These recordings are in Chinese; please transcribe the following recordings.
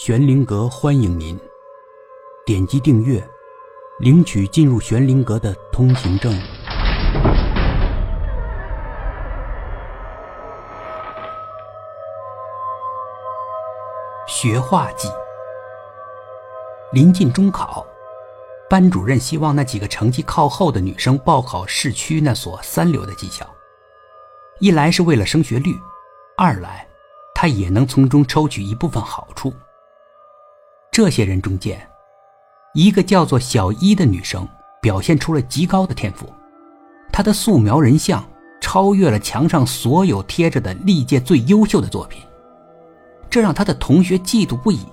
玄灵阁欢迎您，点击订阅，领取进入玄灵阁的通行证。学画技。临近中考，班主任希望那几个成绩靠后的女生报考市区那所三流的技校，一来是为了升学率，二来他也能从中抽取一部分好处。这些人中间，一个叫做小一的女生表现出了极高的天赋，她的素描人像超越了墙上所有贴着的历届最优秀的作品，这让她的同学嫉妒不已。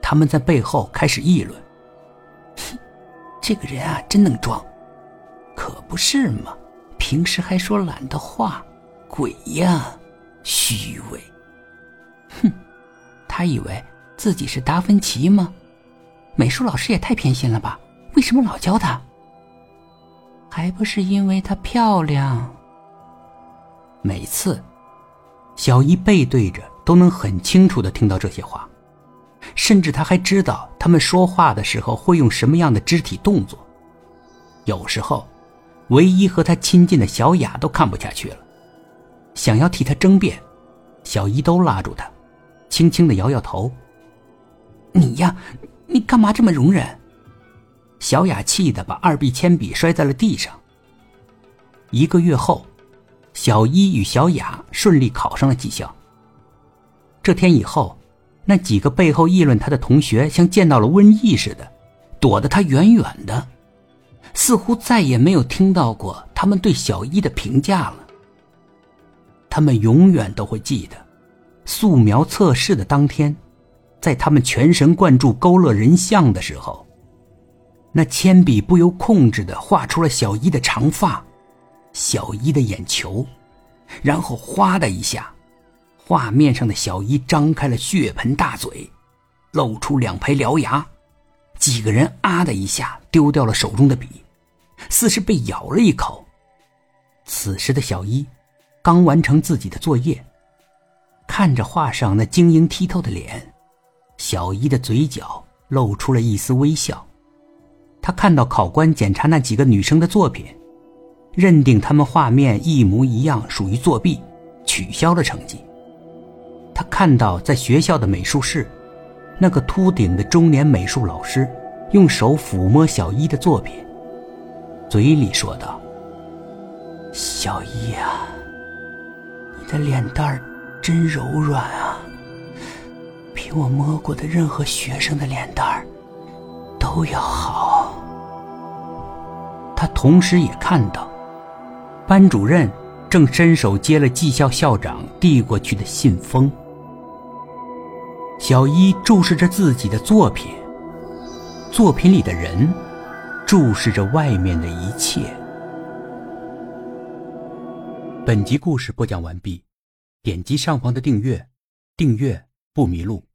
他们在背后开始议论：“，这个人啊，真能装，可不是嘛？平时还说懒得画，鬼呀，虚伪。哼，他以为自己是达芬奇吗？美术老师也太偏心了吧？为什么老教他？还不是因为她漂亮。每次，小姨背对着，都能很清楚的听到这些话。”甚至他还知道他们说话的时候会用什么样的肢体动作。有时候，唯一和他亲近的小雅都看不下去了，想要替他争辩，小姨都拉住他，轻轻的摇摇头。你呀，你干嘛这么容忍？小雅气得把二 B 铅笔摔在了地上。一个月后，小一与小雅顺利考上了技校。这天以后。那几个背后议论他的同学，像见到了瘟疫似的，躲得他远远的，似乎再也没有听到过他们对小一的评价了。他们永远都会记得，素描测试的当天，在他们全神贯注勾勒人像的时候，那铅笔不由控制的画出了小一的长发，小一的眼球，然后哗的一下。画面上的小一张开了血盆大嘴，露出两排獠牙，几个人啊的一下丢掉了手中的笔，似是被咬了一口。此时的小一刚完成自己的作业，看着画上那晶莹剔透的脸，小一的嘴角露出了一丝微笑。他看到考官检查那几个女生的作品，认定他们画面一模一样，属于作弊，取消了成绩。他看到在学校的美术室，那个秃顶的中年美术老师用手抚摸小一的作品，嘴里说道：“小一啊，你的脸蛋儿真柔软啊，比我摸过的任何学生的脸蛋儿都要好。”他同时也看到，班主任正伸手接了技校校长递过去的信封。小一注视着自己的作品，作品里的人注视着外面的一切。本集故事播讲完毕，点击上方的订阅，订阅不迷路。